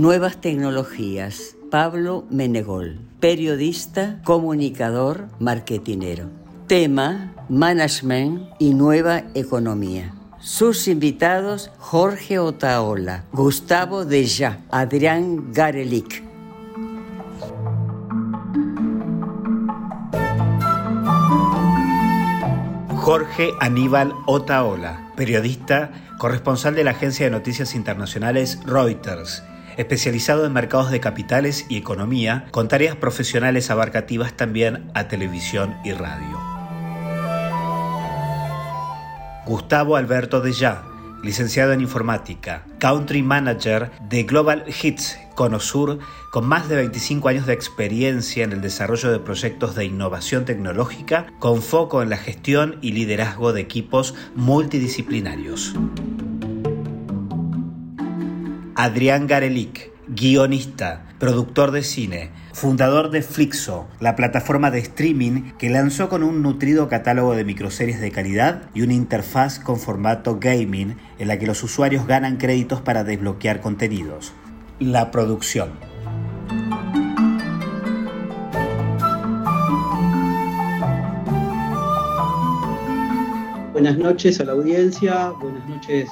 Nuevas tecnologías. Pablo Menegol, periodista, comunicador, marketinero. Tema, management y nueva economía. Sus invitados, Jorge Otaola, Gustavo Deja, Adrián Garelic. Jorge Aníbal Otaola, periodista, corresponsal de la agencia de noticias internacionales Reuters, especializado en mercados de capitales y economía, con tareas profesionales abarcativas también a televisión y radio. Gustavo Alberto Deja, licenciado en informática, country manager de Global Hits Conosur, con más de 25 años de experiencia en el desarrollo de proyectos de innovación tecnológica con foco en la gestión y liderazgo de equipos multidisciplinarios. Adrián Garelic, guionista, productor de cine, fundador de Flixo, la plataforma de streaming que lanzó con un nutrido catálogo de microseries de calidad y una interfaz con formato gaming en la que los usuarios ganan créditos para desbloquear contenidos. La producción. Buenas noches a la audiencia, buenas noches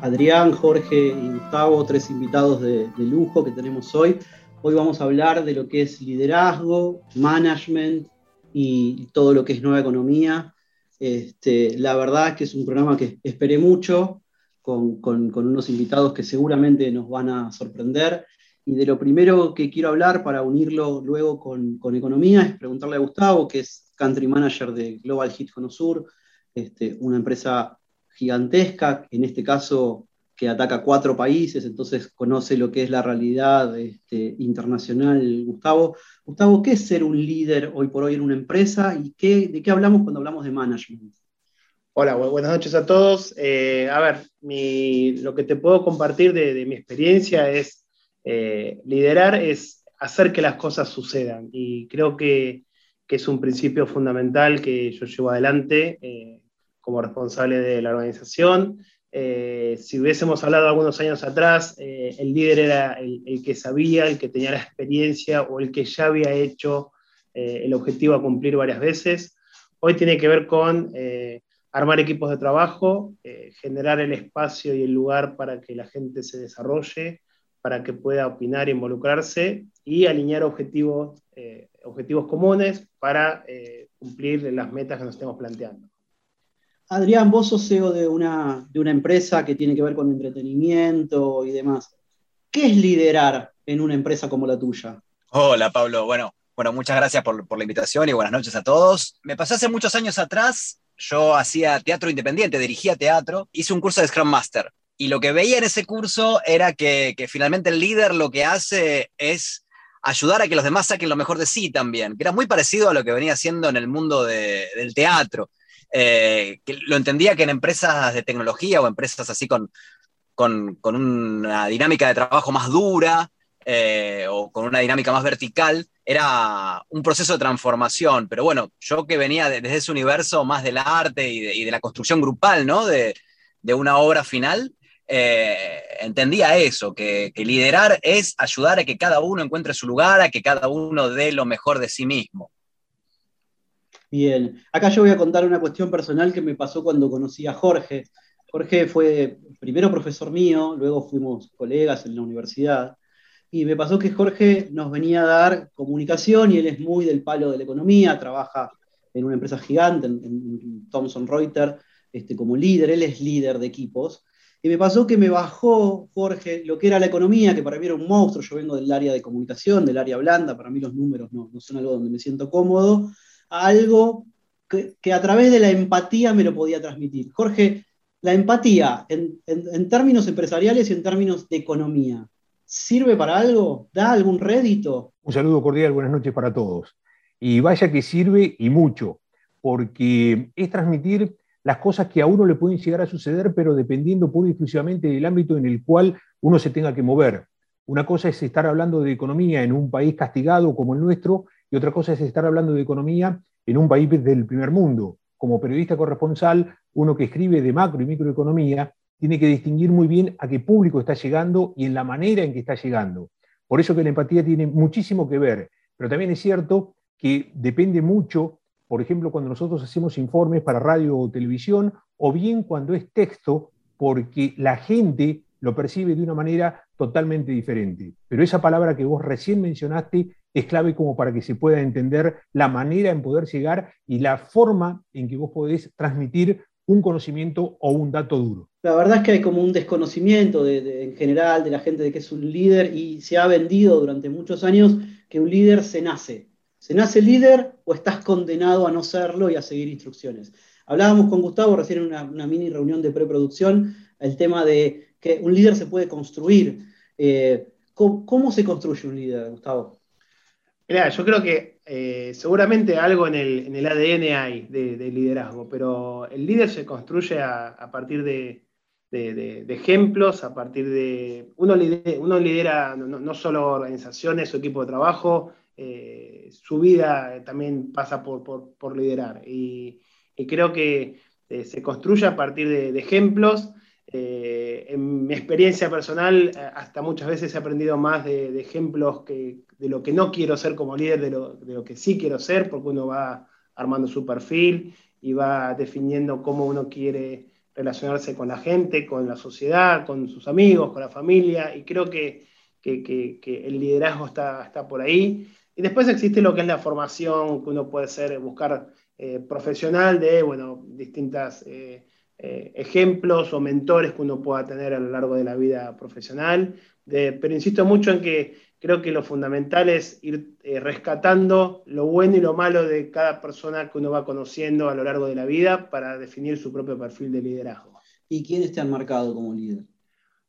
Adrián, Jorge y Gustavo, tres invitados de, lujo que tenemos hoy. Hoy vamos a hablar de lo que es liderazgo, management y todo lo que es nueva economía. Este, la verdad es que es un programa que esperé mucho, con, unos invitados que seguramente nos van a sorprender. Y de lo primero que quiero hablar para unirlo luego con, con economía es preguntarle a Gustavo, que es country manager de Global Hit Conosur, este, una empresa gigantesca, en este caso que ataca cuatro países, entonces conoce lo que es la realidad este, internacional. Gustavo, Gustavo, ¿qué es ser un líder hoy por hoy en una empresa y qué, de qué hablamos cuando hablamos de management? Hola, buenas noches a todos. Eh, a ver, lo que te puedo compartir de, de mi experiencia es eh, liderar, es hacer que las cosas sucedan y creo que, que, es un principio fundamental que yo llevo adelante eh, como responsable de la organización eh, si hubiésemos hablado algunos años atrás, eh, el líder era el, que sabía, el que tenía la experiencia o el que ya había hecho eh, el objetivo a cumplir varias veces. Hoy tiene que ver con armar equipos de trabajo, generar el espacio y el lugar para que la gente se desarrolle, para que pueda opinar e involucrarse y alinear objetivos, objetivos comunes para cumplir las metas que nos estemos planteando. Adrián, vos sos CEO de una, de una empresa que tiene que ver con entretenimiento y demás. ¿Qué es liderar en una empresa como la tuya? Hola, Pablo. Bueno, bueno muchas gracias por, por la invitación y buenas noches a todos. Me pasé hace muchos años atrás, yo hacía teatro independiente, dirigía teatro, hice un curso de Scrum Master. Y lo que veía en ese curso era que, que finalmente el líder lo que hace es ayudar a que los demás saquen lo mejor de sí también, que era muy parecido a lo que venía haciendo en el mundo de, del teatro eh, que lo entendía que en empresas de tecnología o empresas así con, con, una dinámica de trabajo más dura eh, o con una dinámica más vertical, era un proceso de transformación. Pero bueno, yo que venía de, desde ese universo más del arte y de, la construcción grupal, ¿no? De, de una obra final, eh, entendía eso, que, liderar es ayudar a que cada uno encuentre su lugar, a que cada uno dé lo mejor de sí mismo. Bien, acá yo voy a contar una cuestión personal que me pasó cuando conocí a Jorge. Jorge fue primero profesor mío, luego fuimos colegas en la universidad. Y me pasó que Jorge nos venía a dar comunicación y él es muy del palo de la economía, trabaja en una empresa gigante, en, Thomson Reuters, este, como líder, él es líder de equipos. Y me pasó que me bajó, Jorge, lo que era la economía, que para mí era un monstruo, yo vengo del área de comunicación, del área blanda, para mí los números no, son algo donde me siento cómodo, algo que, a través de la empatía me lo podía transmitir. Jorge, la empatía en, en términos empresariales y en términos de economía, ¿sirve para algo? ¿Da algún rédito? Un saludo cordial, buenas noches para todos. Y vaya que sirve y mucho, porque es transmitir las cosas que a uno le pueden llegar a suceder, pero dependiendo pura y exclusivamente del ámbito en el cual uno se tenga que mover. Una cosa es estar hablando de economía en un país castigado como el nuestro, y otra cosa es estar hablando de economía en un país del primer mundo. Como periodista corresponsal, uno que escribe de macro y microeconomía, tiene que distinguir muy bien a qué público está llegando y en la manera en que está llegando. Por eso que la empatía tiene muchísimo que ver, pero también es cierto que depende mucho por ejemplo, cuando nosotros hacemos informes para radio o televisión, o bien cuando es texto, porque la gente lo percibe de una manera totalmente diferente. Pero esa palabra que vos recién mencionaste es clave como para que se pueda entender la manera en poder llegar y la forma en que vos podés transmitir un conocimiento o un dato duro. La verdad es que hay como un desconocimiento en general de la gente de que es un líder y se ha vendido durante muchos años que un líder se nace. ¿Se nace líder o estás condenado a no serlo y a seguir instrucciones? Hablábamos con Gustavo recién en una, mini reunión de preproducción el tema de que un líder se puede construir. Eh, ¿cómo, se construye un líder, Gustavo? Mira, yo creo que eh, seguramente algo en el, ADN hay de, liderazgo, pero el líder se construye a, partir de, ejemplos, a partir de... Uno lidera, no, solo organizaciones o equipo de trabajo, eh, su vida también pasa por, liderar. Y, creo que eh, se construye a partir de, ejemplos. Eh, en mi experiencia personal, hasta muchas veces he aprendido más de, ejemplos que, de lo que no quiero ser como líder, de lo, que sí quiero ser, porque uno va armando su perfil y va definiendo cómo uno quiere relacionarse con la gente, con la sociedad, con sus amigos, con la familia, y creo que, que el liderazgo está, está por ahí. Y después existe lo que es la formación que uno puede ser, buscar eh, profesional de, bueno, distintos eh, eh, ejemplos o mentores que uno pueda tener a lo largo de la vida profesional. pero insisto mucho en que creo que lo fundamental es ir rescatando lo bueno y lo malo de cada persona que uno va conociendo a lo largo de la vida para definir su propio perfil de liderazgo. ¿Y quiénes te han marcado como líder?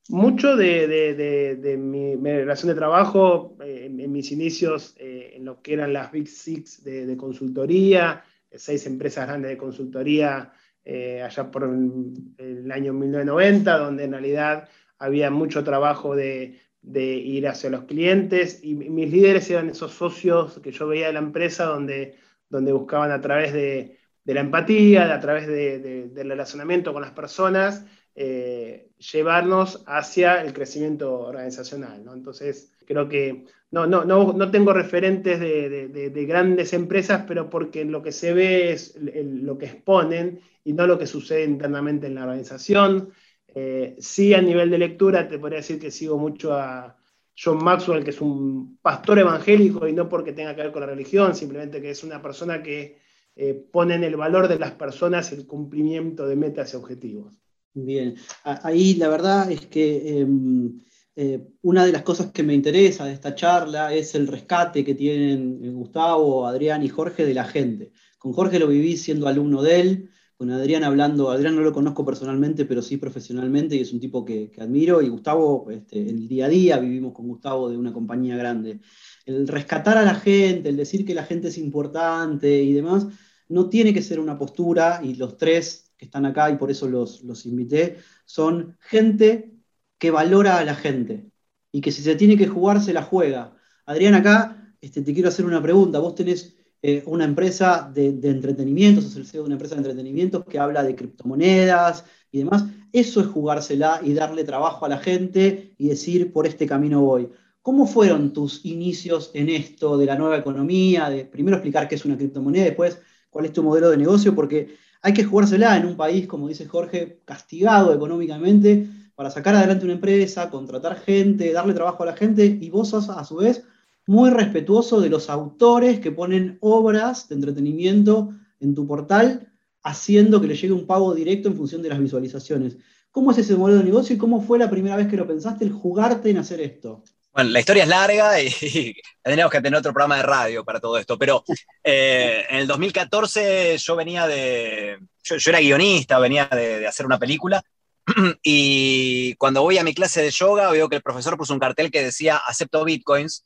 mucho de, mi, relación de trabajo eh, en, mis inicios eh, en lo que eran las Big Six de, consultoría, seis empresas grandes de consultoría eh, allá por el, año 1990, donde en realidad había mucho trabajo de, ir hacia los clientes. Y mis líderes eran esos socios que yo veía de la empresa donde, donde buscaban a través de, la empatía, a través del relacionamiento con las personas, eh, llevarnos hacia el crecimiento organizacional. Entonces, creo que no, no, no, no tengo referentes de, grandes empresas, pero porque lo que se ve es lo que exponen y no lo que sucede internamente en la organización. Eh, sí, a nivel de lectura, te podría decir que sigo mucho a John Maxwell, que es un pastor evangélico y no porque tenga que ver con la religión, simplemente que es una persona que eh, pone en el valor de las personas el cumplimiento de metas y objetivos. Bien, ahí la verdad es que em, eh, una de las cosas que me interesa de esta charla es el rescate que tienen eh, Gustavo, Adrián y Jorge de la gente. Con Jorge lo viví siendo alumno de él, con Adrián hablando, Adrián no lo conozco personalmente, pero sí profesionalmente y es un tipo que, admiro, y Gustavo, este, en el día a día vivimos con Gustavo de una compañía grande. El rescatar a la gente, el decir que la gente es importante y demás, no tiene que ser una postura, y los tres que están acá y por eso los, invité, son gente que valora a la gente y que si se tiene que jugar, se la juega. Adrián, acá este, te quiero hacer una pregunta. Vos tenés eh, una empresa de, de, entretenimiento, sos el CEO de una empresa de entretenimiento que habla de criptomonedas y demás. Eso es jugársela y darle trabajo a la gente y decir, por este camino voy. ¿Cómo fueron tus inicios en esto de la nueva economía? De primero explicar qué es una criptomoneda, después cuál es tu modelo de negocio, porque hay que jugársela en un país, como dice Jorge, castigado económicamente para sacar adelante una empresa, contratar gente, darle trabajo a la gente, y vos sos a su vez muy respetuoso de los autores que ponen obras de entretenimiento en tu portal, haciendo que le llegue un pago directo en función de las visualizaciones. ¿Cómo es ese modelo de negocio y cómo fue la primera vez que lo pensaste, el jugarte en hacer esto? Bueno, la historia es larga y, tenemos que tener otro programa de radio para todo esto, pero eh, en el 2014 yo venía de, yo, era guionista, venía de, hacer una película y cuando voy a mi clase de yoga veo que el profesor puso un cartel que decía acepto bitcoins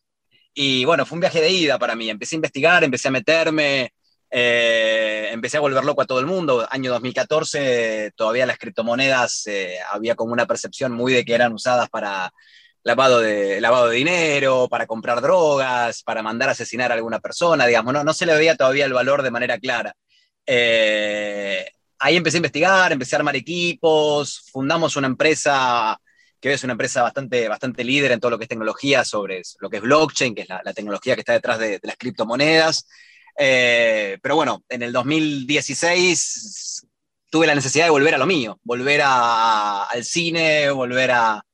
y bueno, fue un viaje de ida para mí, empecé a investigar, empecé a meterme, eh, empecé a volver loco a todo el mundo. Año 2014 todavía las criptomonedas eh, había como una percepción muy de que eran usadas para lavado de, lavado de dinero, para comprar drogas, para mandar a asesinar a alguna persona, digamos, no, no se le veía todavía el valor de manera clara. Eh, ahí empecé a investigar, empecé a armar equipos, fundamos una empresa que es una empresa bastante, bastante líder en todo lo que es tecnología sobre lo que es blockchain, que es la, tecnología que está detrás de, las criptomonedas. Eh, pero bueno, en el 2016 tuve la necesidad de volver a lo mío, volver al cine, volver a,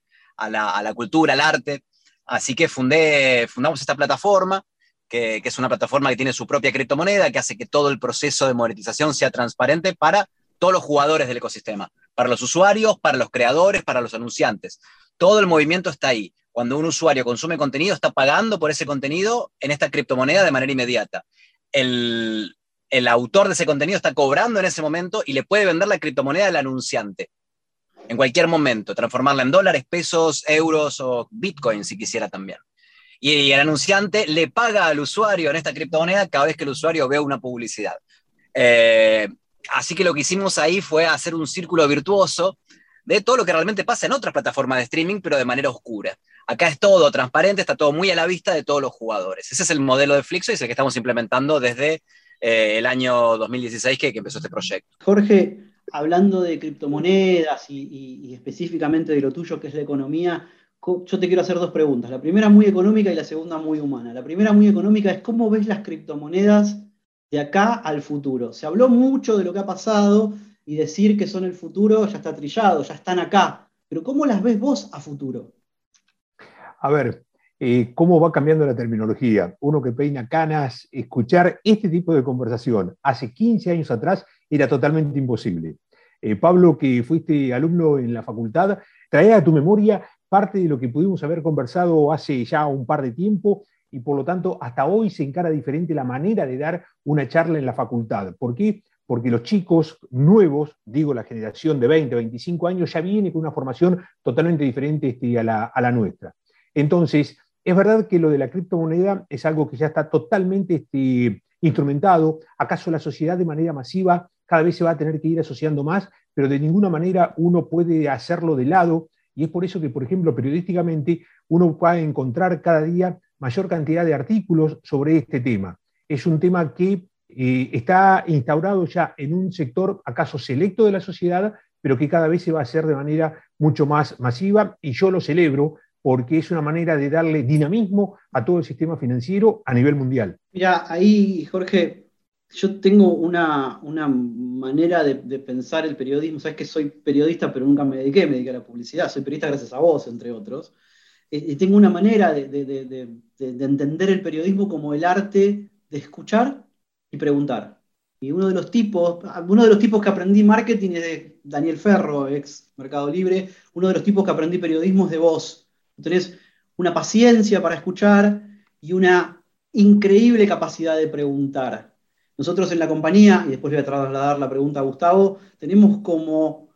la, cultura, al arte. Así que fundé, fundamos esta plataforma, que, es una plataforma que tiene su propia criptomoneda, que hace que todo el proceso de monetización sea transparente para todos los jugadores del ecosistema, para los usuarios, para los creadores, para los anunciantes. Todo el movimiento está ahí. Cuando un usuario consume contenido, está pagando por ese contenido en esta criptomoneda de manera inmediata. El, autor de ese contenido está cobrando en ese momento y le puede vender la criptomoneda al anunciante en cualquier momento, transformarla en dólares, pesos, euros o bitcoin si quisiera también. Y el anunciante le paga al usuario en esta criptomoneda cada vez que el usuario ve una publicidad. Eh, Así que lo que hicimos ahí fue hacer un círculo virtuoso de todo lo que realmente pasa en otras plataformas de streaming, pero de manera oscura. Acá es todo transparente, está todo muy a la vista de todos los jugadores. Ese es el modelo de Flixo y es el que estamos implementando desde eh, el año 2016 que, empezó este proyecto. Jorge, hablando de criptomonedas y, específicamente de lo tuyo que es la economía, yo te quiero hacer dos preguntas. La primera muy económica y la segunda muy humana. La primera muy económica es cómo ves las criptomonedas de acá al futuro. Se habló mucho de lo que ha pasado y decir que son el futuro ya está trillado, ya están acá. Pero ¿cómo las ves vos a futuro? A ver, eh, ¿cómo va cambiando la terminología? Uno que peina canas, escuchar este tipo de conversación hace 15 años atrás era totalmente imposible. Eh, Pablo, que fuiste alumno en la facultad, trae a tu memoria parte de lo que pudimos haber conversado hace ya un par de tiempo y por lo tanto hasta hoy se encara diferente la manera de dar una charla en la facultad. ¿Por qué? Porque los chicos nuevos, digo la generación de 20, 25 años, ya viene con una formación totalmente diferente este, a, la, nuestra. Entonces, es verdad que lo de la criptomoneda es algo que ya está totalmente este, instrumentado. ¿Acaso la sociedad de manera masiva cada vez se va a tener que ir asociando más? Pero de ninguna manera uno puede hacerlo de lado. Y es por eso que, por ejemplo, periodísticamente uno va a encontrar cada día mayor cantidad de artículos sobre este tema. Es un tema que eh, está instaurado ya en un sector acaso selecto de la sociedad, pero que cada vez se va a hacer de manera mucho más masiva y yo lo celebro porque es una manera de darle dinamismo a todo el sistema financiero a nivel mundial. Mira, ahí, Jorge, yo tengo una, manera de, pensar el periodismo. Sabes que soy periodista, pero nunca me dediqué, me dediqué a la publicidad. Soy periodista gracias a vos, entre otros. Eh, y tengo una manera de, entender el periodismo como el arte de escuchar y preguntar. Y uno de los tipos, uno de los tipos que aprendí marketing es de Daniel Ferro, ex Mercado Libre. Uno de los tipos que aprendí periodismo es de vos. Tenés una paciencia para escuchar y una increíble capacidad de preguntar. Nosotros en la compañía, y después voy a trasladar la pregunta a Gustavo, tenemos como,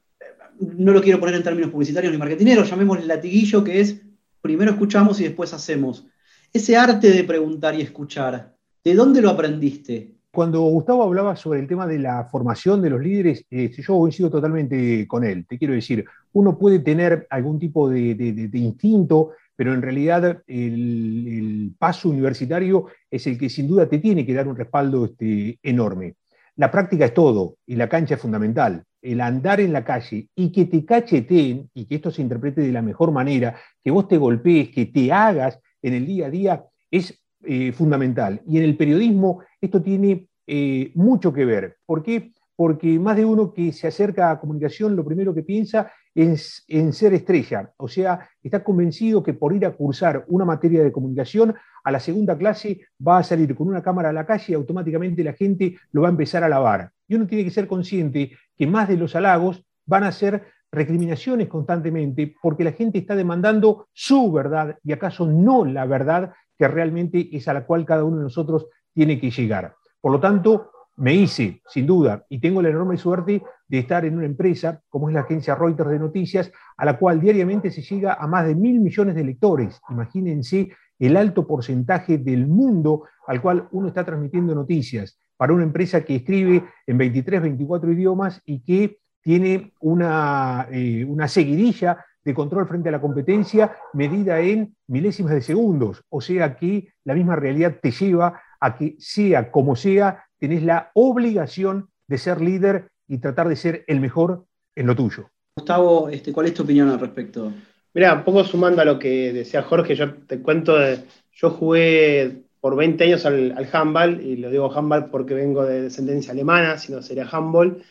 no lo quiero poner en términos publicitarios ni marketineros, llamémosle latiguillo, que es primero escuchamos y después hacemos. Ese arte de preguntar y escuchar, ¿de dónde lo aprendiste? Cuando Gustavo hablaba sobre el tema de la formación de los líderes, eh, yo coincido totalmente con él. Te quiero decir, uno puede tener algún tipo de, instinto, pero en realidad el, paso universitario es el que sin duda te tiene que dar un respaldo este, enorme. La práctica es todo y la cancha es fundamental el andar en la calle y que te cacheten y que esto se interprete de la mejor manera, que vos te golpees, que te hagas en el día a día, es eh, fundamental. Y en el periodismo esto tiene eh, mucho que ver. ¿Por qué? Porque más de uno que se acerca a comunicación lo primero que piensa es en ser estrella, o sea, está convencido que por ir a cursar una materia de comunicación, a la segunda clase va a salir con una cámara a la calle y automáticamente la gente lo va a empezar a lavar. Y uno tiene que ser consciente que más de los halagos van a ser recriminaciones constantemente porque la gente está demandando su verdad y acaso no la verdad que realmente es a la cual cada uno de nosotros tiene que llegar. Por lo tanto, me hice, sin duda, y tengo la enorme suerte de estar en una empresa como es la agencia Reuters de noticias, a la cual diariamente se llega a más de mil millones de lectores. Imagínense el alto porcentaje del mundo al cual uno está transmitiendo noticias para una empresa que escribe en 23, 24 idiomas y que tiene una, eh, una seguidilla de control frente a la competencia medida en milésimas de segundos. O sea que la misma realidad te lleva a que sea como sea, tenés la obligación de ser líder y tratar de ser el mejor en lo tuyo. Gustavo, este, ¿cuál es tu opinión al respecto? Mira, un poco sumando a lo que decía Jorge, yo te cuento, de, yo jugué por 20 años al, handball, y lo digo handball porque vengo de descendencia alemana, si no sería handball,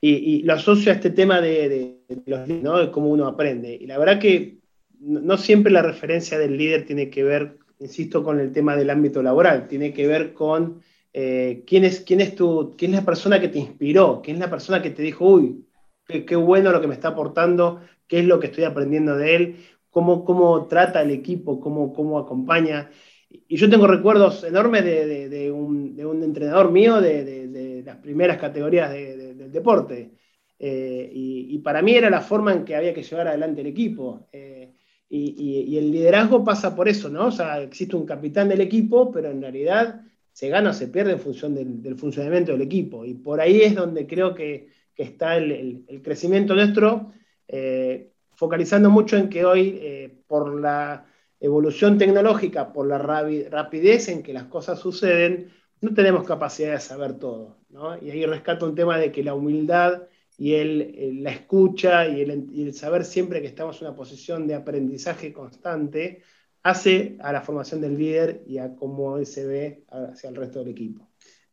y, lo asocio a este tema de, los ¿no? de cómo uno aprende. Y la verdad que no siempre la referencia del líder tiene que ver insisto, con el tema del ámbito laboral, tiene que ver con eh, quién, es, quién, es tu, quién es la persona que te inspiró, quién es la persona que te dijo, uy, qué, bueno lo que me está aportando, qué es lo que estoy aprendiendo de él, cómo, cómo trata el equipo, cómo, cómo acompaña. Y yo tengo recuerdos enormes de, un, entrenador mío de, las primeras categorías del deporte. Eh, y, para mí era la forma en que había que llevar adelante el equipo. Eh, y, el liderazgo pasa por eso, ¿no? O sea, existe un capitán del equipo, pero en realidad se gana o se pierde en función del, funcionamiento del equipo. Y por ahí es donde creo que, está el, crecimiento nuestro, eh, focalizando mucho en que hoy, eh, por la evolución tecnológica, por la rapidez en que las cosas suceden, no tenemos capacidad de saber todo. ¿no? Y ahí rescato un tema de que la humildad y el, la escucha y el, saber siempre que estamos en una posición de aprendizaje constante hace a la formación del líder y a cómo se ve hacia el resto del equipo.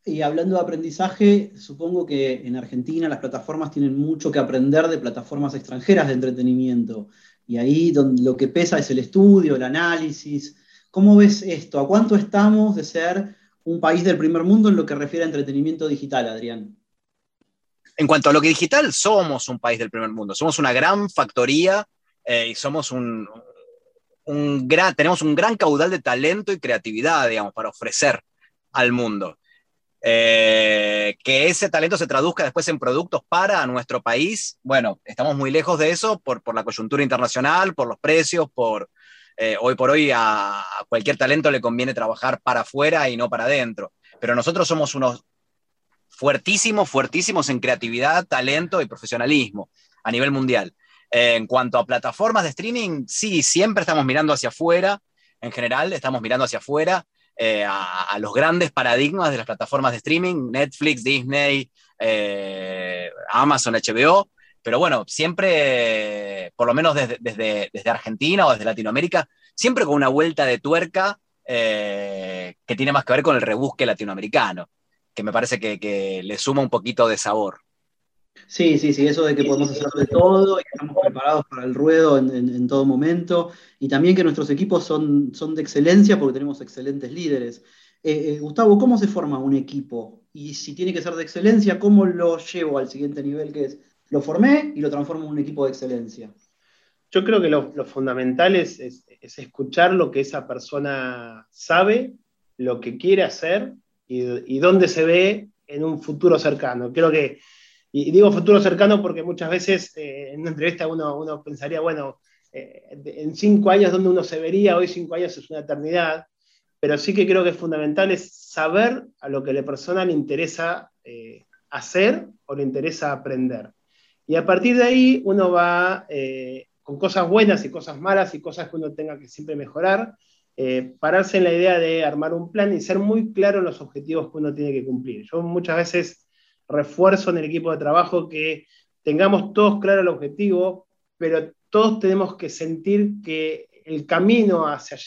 Y hablando de aprendizaje, supongo que en Argentina las plataformas tienen mucho que aprender de plataformas extranjeras de entretenimiento. Y ahí donde lo que pesa es el estudio, el análisis. ¿Cómo ves esto? ¿A cuánto estamos de ser un país del primer mundo en lo que refiere a entretenimiento digital, Adrián? En cuanto a lo que digital, somos un país del primer mundo, somos una gran factoría eh, y somos un, gran, tenemos un gran caudal de talento y creatividad, digamos, para ofrecer al mundo. Eh, que ese talento se traduzca después en productos para nuestro país, bueno, estamos muy lejos de eso por, por la coyuntura internacional, por los precios, por eh, hoy por hoy a, a, cualquier talento le conviene trabajar para afuera y no para adentro. Pero nosotros somos unos fuertísimos, fuertísimos en creatividad, talento y profesionalismo a nivel mundial. Eh, en cuanto a plataformas de streaming, sí, siempre estamos mirando hacia afuera, en general estamos mirando hacia afuera, eh, a, los grandes paradigmas de las plataformas de streaming, Netflix, Disney, eh, Amazon, HBO, pero bueno, siempre, por lo menos desde, desde, Argentina o desde Latinoamérica, siempre con una vuelta de tuerca que tiene más que ver con el rebusque latinoamericano que me parece que, le suma un poquito de sabor. Sí, sí, sí, eso de que podemos hacer de todo y estamos preparados para el ruedo en, todo momento y también que nuestros equipos son, son de excelencia porque tenemos excelentes líderes. Eh, eh, Gustavo, ¿cómo se forma un equipo? Y si tiene que ser de excelencia, ¿cómo lo llevo al siguiente nivel que es? Lo formé y lo transformo en un equipo de excelencia. Yo creo que lo, fundamental es, es escuchar lo que esa persona sabe, lo que quiere hacer y, dónde se ve en un futuro cercano. Creo que, y digo futuro cercano porque muchas veces eh, en una entrevista uno, uno pensaría, bueno, eh, en cinco años dónde uno se vería, hoy cinco años es una eternidad, pero sí que creo que es fundamental es saber a lo que la persona le interesa eh, hacer o le interesa aprender. Y a partir de ahí uno va con cosas buenas y cosas malas y cosas que uno tenga que siempre mejorar, eh, pararse en la idea de armar un plan y ser muy claro en los objetivos que uno tiene que cumplir. Yo muchas veces refuerzo en el equipo de trabajo que tengamos todos claro el objetivo, pero todos tenemos que sentir que el camino hacia,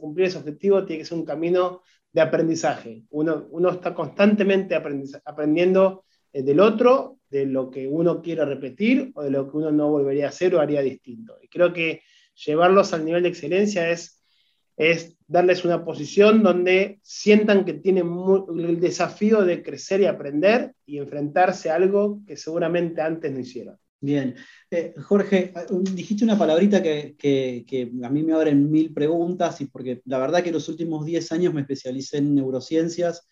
cumplir ese objetivo tiene que ser un camino de aprendizaje. Uno, uno está constantemente aprendiendo eh, del otro, de lo que uno quiere repetir o de lo que uno no volvería a hacer o haría distinto. Y creo que llevarlos al nivel de excelencia es, es darles una posición donde sientan que tienen el desafío de crecer y aprender y enfrentarse a algo que seguramente antes no hicieron. Bien. Eh, Jorge, dijiste una palabrita que, a mí me abren mil preguntas, y porque la verdad que los últimos 10 años me especialicé en neurociencias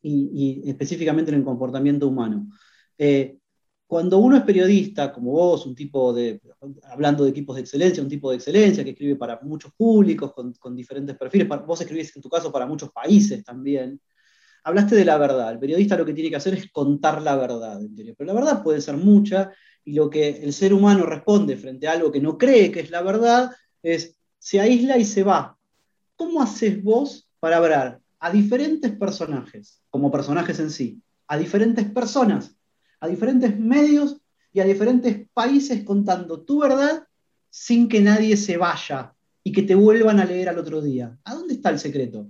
y, específicamente en el comportamiento humano. Eh, cuando uno es periodista, como vos, un tipo de, hablando de equipos de excelencia, un tipo de excelencia que escribe para muchos públicos, con, diferentes perfiles, vos escribís en tu caso para muchos países también, hablaste de la verdad. El periodista lo que tiene que hacer es contar la verdad, pero la verdad puede ser mucha y lo que el ser humano responde frente a algo que no cree que es la verdad es se aísla y se va. ¿Cómo haces vos para hablar a diferentes personajes, como personajes en sí, a diferentes personas, a diferentes medios y a diferentes países contando tu verdad sin que nadie se vaya y que te vuelvan a leer al otro día? ¿A dónde está el secreto?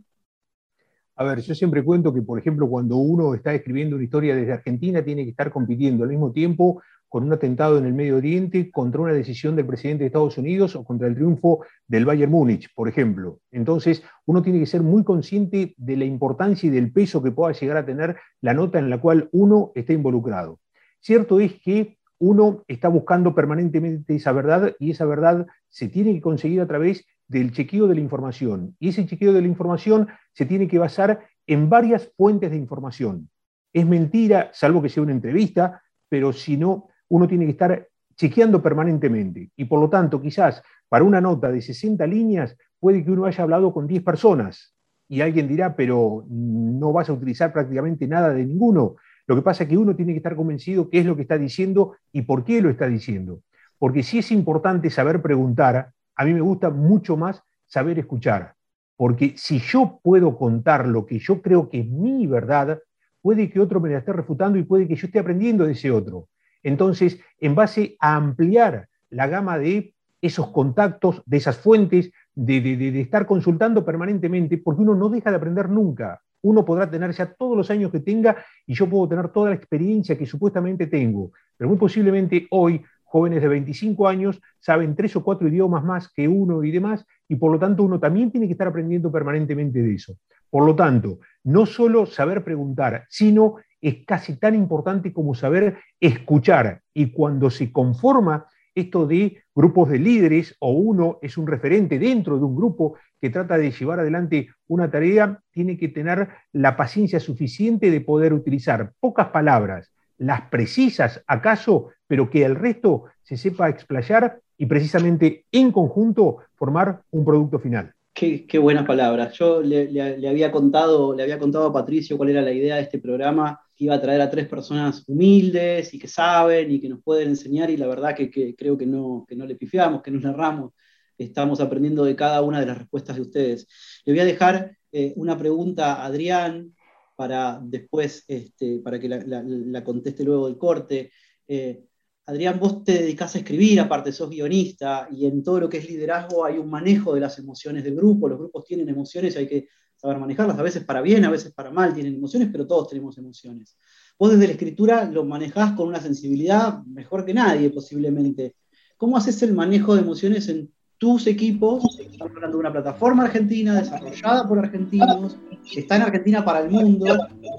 A ver, yo siempre cuento que, por ejemplo, cuando uno está escribiendo una historia desde Argentina, tiene que estar compitiendo al mismo tiempo con un atentado en el Medio Oriente, contra una decisión del presidente de Estados Unidos o contra el triunfo del Bayern Múnich, por ejemplo. Entonces, uno tiene que ser muy consciente de la importancia y del peso que pueda llegar a tener la nota en la cual uno está involucrado. Cierto es que uno está buscando permanentemente esa verdad y esa verdad se tiene que conseguir a través del chequeo de la información. Y ese chequeo de la información se tiene que basar en varias fuentes de información. Es mentira, salvo que sea una entrevista, pero si no, uno tiene que estar chequeando permanentemente. Y por lo tanto, quizás para una nota de 60 líneas, puede que uno haya hablado con 10 personas. Y alguien dirá, pero no vas a utilizar prácticamente nada de ninguno. Lo que pasa es que uno tiene que estar convencido qué es lo que está diciendo y por qué lo está diciendo. Porque si es importante saber preguntar, a mí me gusta mucho más saber escuchar. Porque si yo puedo contar lo que yo creo que es mi verdad, puede que otro me la esté refutando y puede que yo esté aprendiendo de ese otro. Entonces, en base a ampliar la gama de esos contactos, de esas fuentes, de, estar consultando permanentemente, porque uno no deja de aprender nunca. Uno podrá tener ya todos los años que tenga y yo puedo tener toda la experiencia que supuestamente tengo, pero muy posiblemente hoy jóvenes de 25 años saben tres o cuatro idiomas más que uno y demás, y por lo tanto uno también tiene que estar aprendiendo permanentemente de eso. Por lo tanto, no solo saber preguntar, sino es casi tan importante como saber escuchar. Y cuando se conforma esto de grupos de líderes o uno es un referente dentro de un grupo que trata de llevar adelante una tarea, tiene que tener la paciencia suficiente de poder utilizar pocas palabras, las precisas acaso, pero que el resto se sepa explayar y precisamente en conjunto formar un producto final. Qué, buenas palabras. Yo le, había contado, le había contado a Patricio cuál era la idea de este programa, que iba a traer a tres personas humildes y que saben y que nos pueden enseñar, y la verdad que, creo que no, que no le pifiamos, que no le erramos. Estamos aprendiendo de cada una de las respuestas de ustedes. Le voy a dejar eh, una pregunta a Adrián para después, este, para que la, conteste luego del corte. Eh, Adrián, vos te dedicás a escribir, aparte sos guionista, y en todo lo que es liderazgo hay un manejo de las emociones del grupo. Los grupos tienen emociones hay que saber manejarlas, a veces para bien, a veces para mal tienen emociones, pero todos tenemos emociones. Vos desde la escritura lo manejás con una sensibilidad mejor que nadie, posiblemente. ¿Cómo haces el manejo de emociones en tus equipos? Estamos hablando de una plataforma argentina, desarrollada por argentinos, que está en Argentina para el mundo.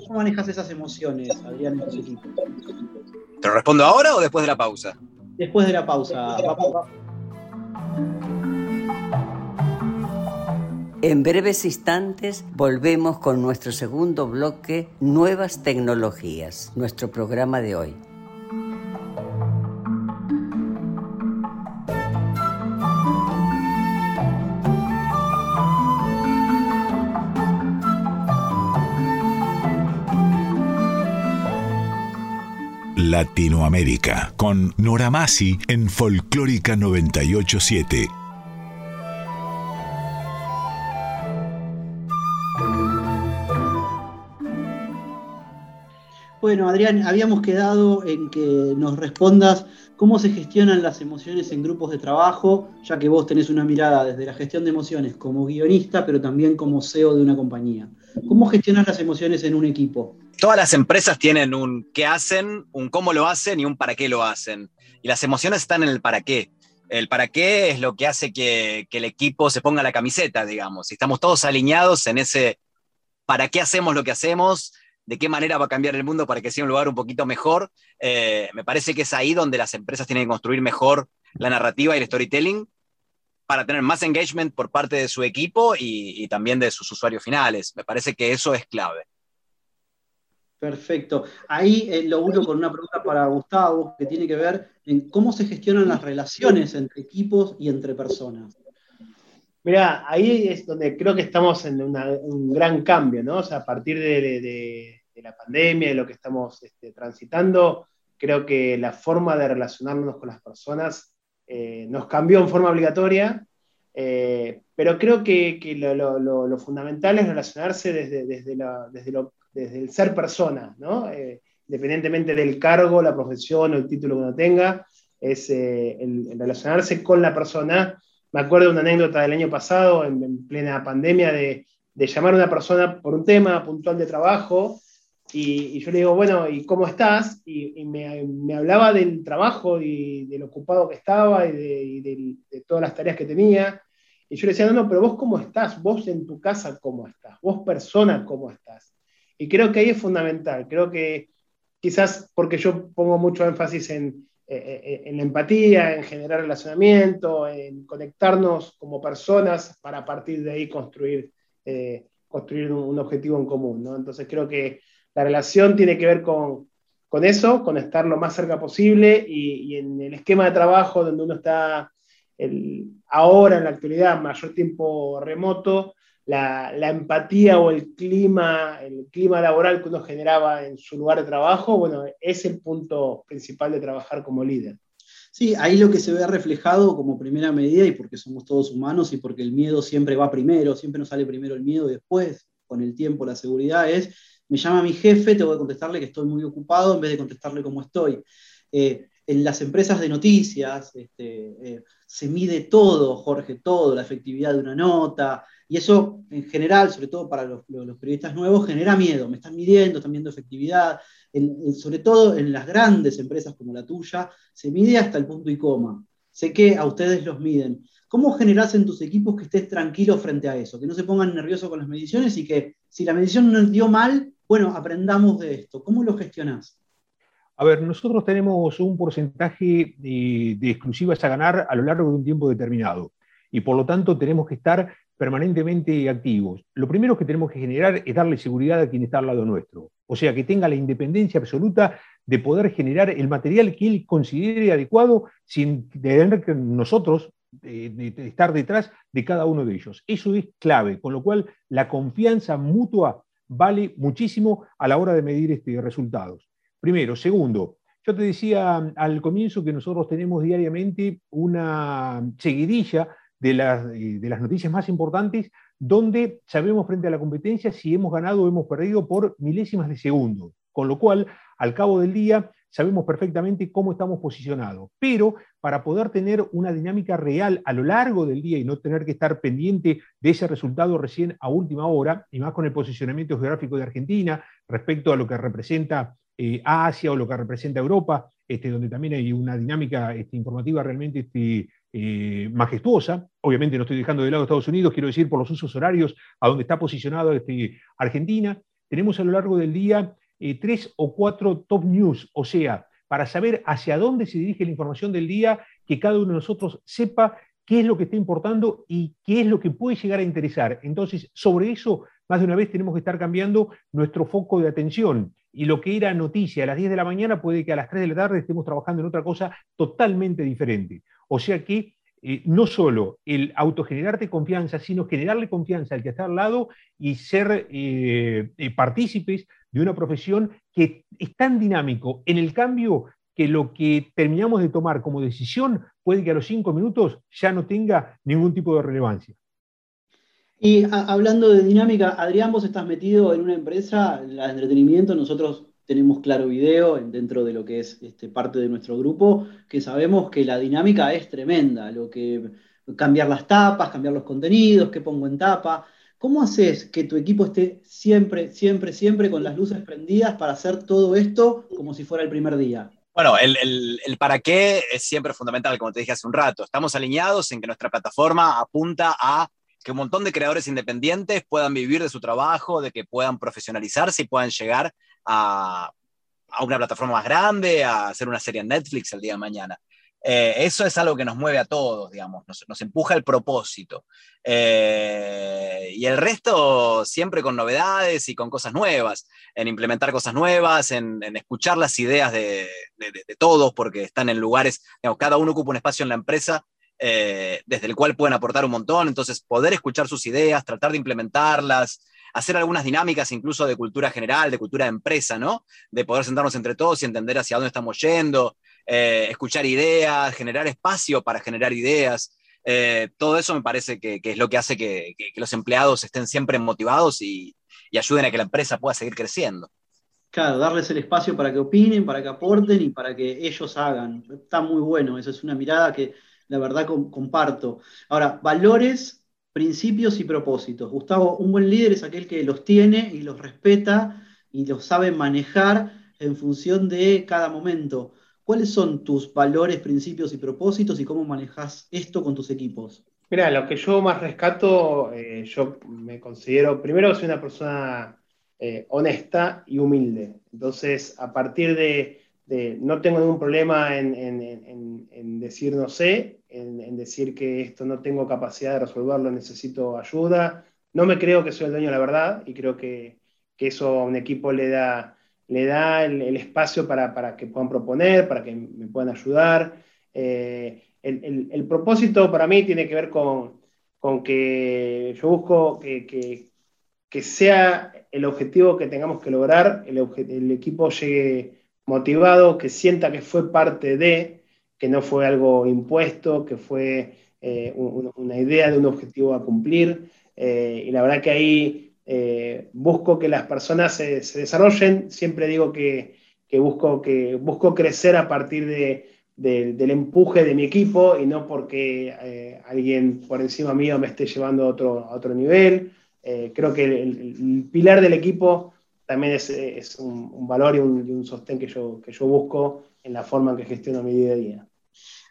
¿Cómo manejas esas emociones, Adrián, en tus equipos? ¿Te lo respondo ahora o después de la pausa? Después de la pausa. En breves instantes volvemos con nuestro segundo bloque, Nuevas Tecnologías, nuestro programa de hoy. Latinoamérica, con Nora Masi en Folclórica 987. Bueno, Adrián, habíamos quedado en que nos respondas cómo se gestionan las emociones en grupos de trabajo, ya que vos tenés una mirada desde la gestión de emociones como guionista, pero también como CEO de una compañía. ¿Cómo gestionas las emociones en un equipo? Todas las empresas tienen un qué hacen, un cómo lo hacen y un para qué lo hacen. Y las emociones están en el para qué. El para qué es lo que hace que, el equipo se ponga la camiseta, digamos. Si estamos todos alineados en ese para qué hacemos lo que hacemos, de qué manera va a cambiar el mundo para que sea un lugar un poquito mejor. Eh, me parece que es ahí donde las empresas tienen que construir mejor la narrativa y el storytelling para tener más engagement por parte de su equipo y, también de sus usuarios finales. Me parece que eso es clave. Perfecto. Ahí eh, lo uno con una pregunta para Gustavo, que tiene que ver en cómo se gestionan las relaciones entre equipos y entre personas. Mira, ahí es donde creo que estamos en un gran cambio, ¿no? O sea, a partir de, la pandemia, de lo que estamos este, transitando, creo que la forma de relacionarnos con las personas eh, nos cambió en forma obligatoria, eh, pero creo que, lo, fundamental es relacionarse desde, desde, el ser persona, ¿no? Eh, independientemente del cargo, la profesión o el título que uno tenga, es el, relacionarse con la persona. Me acuerdo de una anécdota del año pasado, en, plena pandemia, de, de llamar a una persona por un tema puntual de trabajo y, yo le digo, bueno, ¿y cómo estás? Y, me, hablaba del trabajo y del ocupado que estaba y, de, todas las tareas que tenía. Y yo le decía, no, no, pero vos cómo estás, vos en tu casa cómo estás, vos persona cómo estás. Y creo que ahí es fundamental, creo que quizás porque yo pongo mucho énfasis en, eh, eh, en la empatía, en generar relacionamiento, en conectarnos como personas para a partir de ahí construir, eh, construir un, objetivo en común. ¿no? Entonces creo que la relación tiene que ver con, eso, con estar lo más cerca posible y, en el esquema de trabajo donde uno está ahora, en la actualidad, mayor tiempo remoto, la, empatía o el clima, el clima laboral que uno generaba en su lugar de trabajo, bueno, es el punto principal de trabajar como líder. Sí, ahí lo que se ve reflejado como primera medida, y porque somos todos humanos y porque el miedo siempre va primero, siempre nos sale primero el miedo y después, con el tiempo, la seguridad, es me llama mi jefe, tengo que contestarle que estoy muy ocupado en vez de contestarle cómo estoy. Eh, en las empresas de noticias este, eh, se mide todo, Jorge, todo, la efectividad de una nota, y eso en general, sobre todo para los, periodistas nuevos, genera miedo. Me están midiendo, están viendo efectividad. sobre todo en las grandes empresas como la tuya, se mide hasta el punto y coma. Sé que a ustedes los miden. ¿Cómo generás en tus equipos que estés tranquilo frente a eso? Que no se pongan nerviosos con las mediciones y que si la medición nos dio mal, bueno, aprendamos de esto. ¿Cómo lo gestionás? A ver, nosotros tenemos un porcentaje de, exclusivas a ganar a lo largo de un tiempo determinado y por lo tanto tenemos que estar permanentemente activos. Lo primero que tenemos que generar es darle seguridad a quien está al lado nuestro, o sea, que tenga la independencia absoluta de poder generar el material que él considere adecuado sin tener que nosotros de, estar detrás de cada uno de ellos. Eso es clave, con lo cual la confianza mutua vale muchísimo a la hora de medir este, resultados. Primero. Segundo, yo te decía al comienzo que nosotros tenemos diariamente una seguidilla de las, eh, de las noticias más importantes donde sabemos frente a la competencia si hemos ganado o hemos perdido por milésimas de segundo. Con lo cual, al cabo del día, sabemos perfectamente cómo estamos posicionados. Pero para poder tener una dinámica real a lo largo del día y no tener que estar pendiente de ese resultado recién a última hora, y más con el posicionamiento geográfico de Argentina respecto a lo que representa eh, Asia o lo que representa Europa, este, donde también hay una dinámica este, informativa realmente este, eh, majestuosa. Obviamente no estoy dejando de lado Estados Unidos, quiero decir por los usos horarios a donde está posicionado Argentina. Tenemos a lo largo del día eh, tres o cuatro top news, o sea, para saber hacia dónde se dirige la información del día, que cada uno de nosotros sepa qué es lo que está importando y qué es lo que puede llegar a interesar. Entonces, sobre eso, más de una vez tenemos que estar cambiando nuestro foco de atención. Y lo que era noticia a las 10 de la mañana puede que a las 3 de la tarde estemos trabajando en otra cosa totalmente diferente. O sea que eh, no solo el autogenerarte confianza, sino generarle confianza al que está al lado y ser eh, partícipes de una profesión que es tan dinámico en el cambio que lo que terminamos de tomar como decisión puede que a los cinco minutos ya no tenga ningún tipo de relevancia. Y hablando de dinámica, Adrián, vos estás metido en una empresa, de entretenimiento, nosotros tenemos claro video dentro de lo que es este, parte de nuestro grupo, que sabemos que la dinámica es tremenda, lo que cambiar las tapas, cambiar los contenidos, qué pongo en tapa. ¿Cómo haces que tu equipo esté siempre, siempre, siempre con las luces prendidas para hacer todo esto como si fuera el primer día? Bueno, el, para qué es siempre fundamental, como te dije hace un rato. Estamos alineados en que nuestra plataforma apunta a que un montón de creadores independientes puedan vivir de su trabajo, de que puedan profesionalizarse y puedan llegar a, a una plataforma más grande, a hacer una serie en Netflix el día de mañana. Eh, eso es algo que nos mueve a todos, digamos, nos, empuja el propósito. Eh, y el resto siempre con novedades y con cosas nuevas, en implementar cosas nuevas, en, escuchar las ideas de, todos, porque están en lugares, cada uno ocupa un espacio en la empresa eh, desde el cual pueden aportar un montón, entonces poder escuchar sus ideas, tratar de implementarlas, hacer algunas dinámicas incluso de cultura general, de cultura de empresa, ¿no? De poder sentarnos entre todos y entender hacia dónde estamos yendo, eh, escuchar ideas, generar espacio para generar ideas. Eh, todo eso me parece que, es lo que hace que, los empleados estén siempre motivados y, ayuden a que la empresa pueda seguir creciendo. Claro, darles el espacio para que opinen, para que aporten y para que ellos hagan. Está muy bueno, eso es una mirada que la verdad comparto. Ahora, valores, principios y propósitos. Gustavo, un buen líder es aquel que los tiene y los respeta y los sabe manejar en función de cada momento. ¿Cuáles son tus valores, principios y propósitos y cómo manejas esto con tus equipos? Mira, lo que yo más rescato, eh, yo me considero, primero soy una persona eh, honesta y humilde. Entonces, a partir de, no tengo ningún problema en, decir no sé, en, decir que esto no tengo capacidad de resolverlo, necesito ayuda. No me creo que soy el dueño de la verdad y creo que, que eso a un equipo le da le da el, espacio para, que puedan proponer, para que me puedan ayudar. Eh, el, propósito para mí tiene que ver con, que yo busco que, sea el objetivo que tengamos que lograr, el, equipo llegue motivado, que sienta que fue parte de, que no fue algo impuesto, que fue eh, una idea de un objetivo a cumplir. Eh, y la verdad que ahí eh, busco que las personas se, desarrollen, siempre digo que, busco, que busco crecer a partir del empuje de mi equipo y no porque eh, alguien por encima mío me esté llevando a otro, a otro nivel. Eh, creo que el, pilar del equipo también es, un, valor y un, sostén que yo, que yo busco en la forma en que gestiono mi día a día.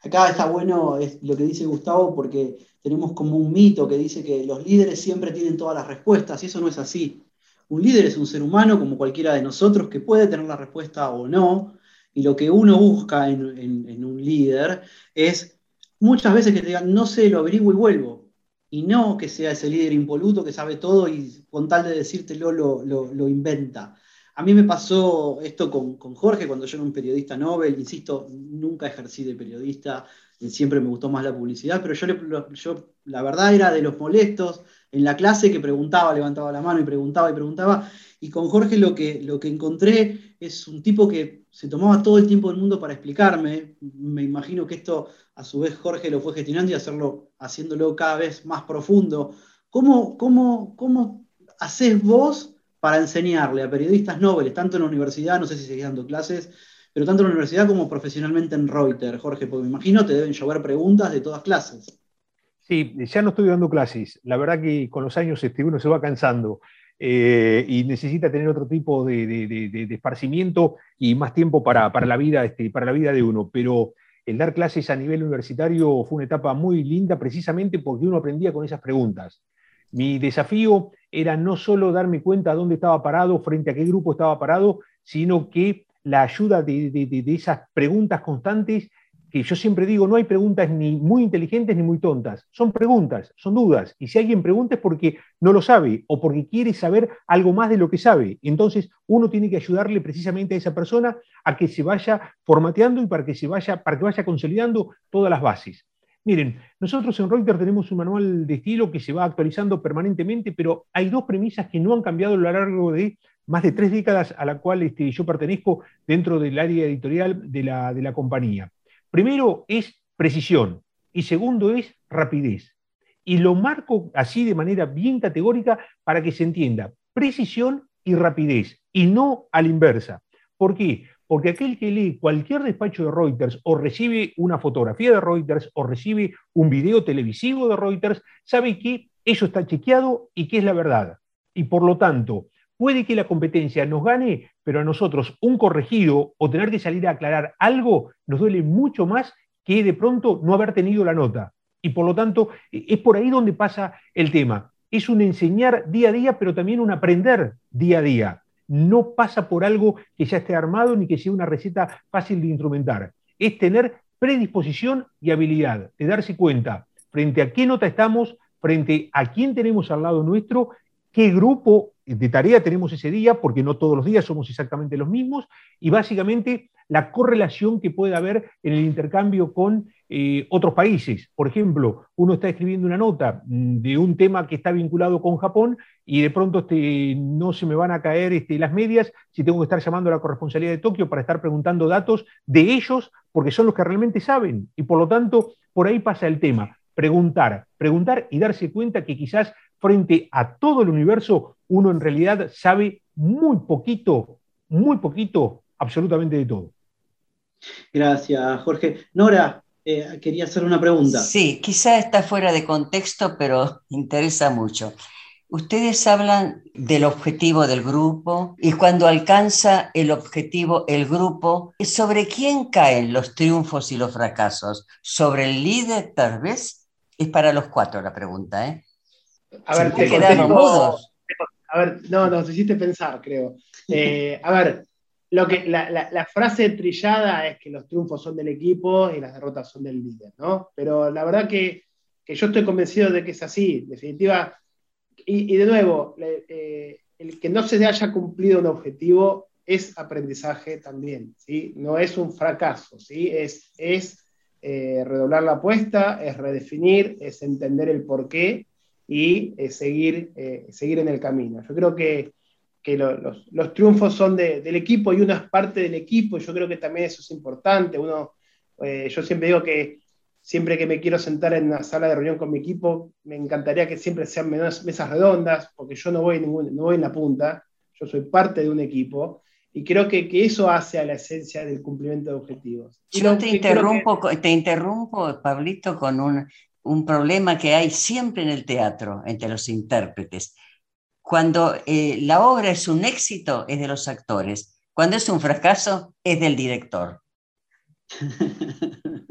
Acá está bueno lo que dice Gustavo porque tenemos como un mito que dice que los líderes siempre tienen todas las respuestas y eso no es así. Un líder es un ser humano como cualquiera de nosotros que puede tener la respuesta o no y lo que uno busca en, un líder es muchas veces que te digan no sé, lo averiguo y vuelvo. Y no que sea ese líder impoluto que sabe todo y con tal de decírtelo lo, lo, inventa. A mí me pasó esto con, con, Jorge cuando yo era un periodista Nobel, insisto, nunca ejercí de periodista, siempre me gustó más la publicidad, pero yo, yo la verdad era de los molestos en la clase que preguntaba, levantaba la mano y preguntaba y preguntaba, y con Jorge lo que, lo que encontré es un tipo que se tomaba todo el tiempo del mundo para explicarme, me imagino que esto a su vez Jorge lo fue gestionando y hacerlo, haciéndolo cada vez más profundo. ¿Cómo, cómo, cómo haces vos para enseñarle a periodistas nobles, tanto en la universidad, no sé si seguís dando clases, pero tanto en la universidad como profesionalmente en Reuters, Jorge, porque me imagino te deben llover preguntas de todas clases. Sí, ya no estoy dando clases. La verdad que con los años este, uno se va cansando eh, y necesita tener otro tipo de, esparcimiento y más tiempo para, la vida, este, para la vida de uno. Pero el dar clases a nivel universitario fue una etapa muy linda precisamente porque uno aprendía con esas preguntas. Mi desafío era no solo darme cuenta dónde estaba parado, frente a qué grupo estaba parado, sino que la ayuda de, esas preguntas constantes, que yo siempre digo, no hay preguntas ni muy inteligentes ni muy tontas, son preguntas, son dudas, y si alguien pregunta es porque no lo sabe o porque quiere saber algo más de lo que sabe. Entonces uno tiene que ayudarle precisamente a esa persona a que se vaya formateando y para que, se vaya, para que vaya consolidando todas las bases. Miren, nosotros en Reuters tenemos un manual de estilo que se va actualizando permanentemente, pero hay dos premisas que no han cambiado a lo largo de más de tres décadas a la cual este, yo pertenezco dentro del área editorial de la, de la compañía. Primero es precisión y segundo es rapidez. Y lo marco así de manera bien categórica para que se entienda. Precisión y rapidez, y no a la inversa. ¿Por qué? Porque aquel que lee cualquier despacho de Reuters o recibe una fotografía de Reuters o recibe un video televisivo de Reuters, sabe que eso está chequeado y que es la verdad. Y por lo tanto, puede que la competencia nos gane, pero a nosotros un corregido o tener que salir a aclarar algo nos duele mucho más que de pronto no haber tenido la nota. Y por lo tanto, es por ahí donde pasa el tema. Es un enseñar día a día, pero también un aprender día a día no pasa por algo que ya esté armado ni que sea una receta fácil de instrumentar. Es tener predisposición y habilidad de darse cuenta frente a qué nota estamos, frente a quién tenemos al lado nuestro, qué grupo de tarea tenemos ese día, porque no todos los días somos exactamente los mismos, y básicamente la correlación que puede haber en el intercambio con eh, otros países. Por ejemplo, uno está escribiendo una nota mm, de un tema que está vinculado con Japón y de pronto este, no se me van a caer este, las medias si tengo que estar llamando a la corresponsalía de Tokio para estar preguntando datos de ellos, porque son los que realmente saben. Y por lo tanto, por ahí pasa el tema. Preguntar, preguntar y darse cuenta que quizás frente a todo el universo uno en realidad sabe muy poquito, muy poquito, absolutamente de todo. Gracias, Jorge. Nora, eh, quería hacer una pregunta. Sí, quizá está fuera de contexto, pero interesa mucho. Ustedes hablan del objetivo del grupo y cuando alcanza el objetivo el grupo, ¿sobre quién caen los triunfos y los fracasos? ¿Sobre el líder tal vez? Es para los cuatro la pregunta, ¿eh? A ver, te mudos. A ver, no, nos hiciste pensar, creo. Eh, a ver, lo que, la, frase trillada es que los triunfos son del equipo y las derrotas son del líder, ¿no? Pero la verdad que, yo estoy convencido de que es así, en definitiva. Y, de nuevo, eh, el que no se haya cumplido un objetivo es aprendizaje también, ¿sí? No es un fracaso, ¿sí? Es, es eh, redoblar la apuesta, es redefinir, es entender el porqué y eh, seguir, seguir en el camino. Yo creo que que los, triunfos son del equipo y uno es parte del equipo, yo creo que también eso es importante. Uno, eh, yo siempre digo que siempre que me quiero sentar en una sala de reunión con mi equipo, me encantaría que siempre sean mesas redondas, porque yo no voy, ningún, no voy en la punta, yo soy parte de un equipo. Y creo que, que eso hace a la esencia del cumplimiento de objetivos. Yo te interrumpo, te interrumpo, Pablito, con un, un problema que hay siempre en el teatro entre los intérpretes cuando eh, la obra es un éxito, es de los actores. Cuando es un fracaso, es del director.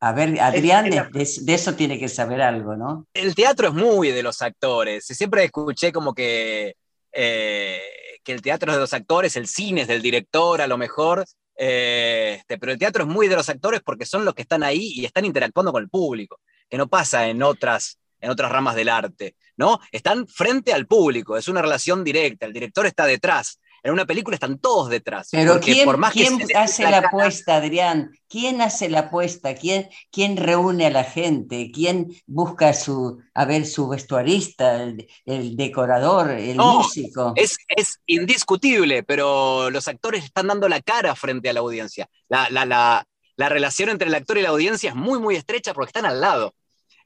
A ver, Adrián, de, eso tiene que saber algo, ¿no? El teatro es muy de los actores. Siempre escuché como que, eh, que el teatro es de los actores, el cine es del director, a lo mejor. Eh, este, pero el teatro es muy de los actores porque son los que están ahí y están interactuando con el público, que no pasa en otras, en otras ramas del arte. ¿no? Están frente al público, es una relación directa, el director está detrás. En una película están todos detrás. Pero ¿quién, por más ¿quién hace la, apuesta, Adrián? ¿Quién hace la apuesta? ¿Quién, ¿Quién reúne a la gente? ¿Quién busca su, a ver, su vestuarista, el, decorador, el músico? Es, es, indiscutible, pero los actores están dando la cara frente a la audiencia. La, la, la, la relación entre el actor y la audiencia es muy, muy estrecha porque están al lado.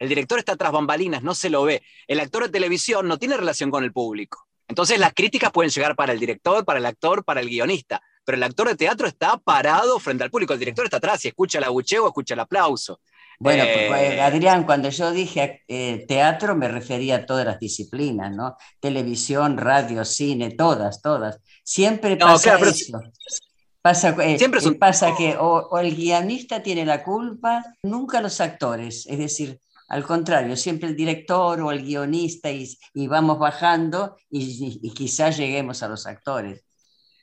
El director está tras bambalinas, no se lo ve. El actor de televisión no tiene relación con el público. Entonces las críticas pueden llegar para el director, para el actor, para el guionista, pero el actor de teatro está parado frente al público, el director está atrás y escucha el abucheo, escucha el aplauso. Bueno, pues, pues eh, Adrián, cuando yo dije eh, teatro me refería a todas las disciplinas, ¿no? Televisión, radio, cine, todas, todas. Siempre pasa eso. Pasa, eh, Siempre pasa que o, el guionista tiene la culpa, nunca los actores. Es decir, al contrario, siempre el director o el guionista y, vamos bajando y, quizás lleguemos a los actores.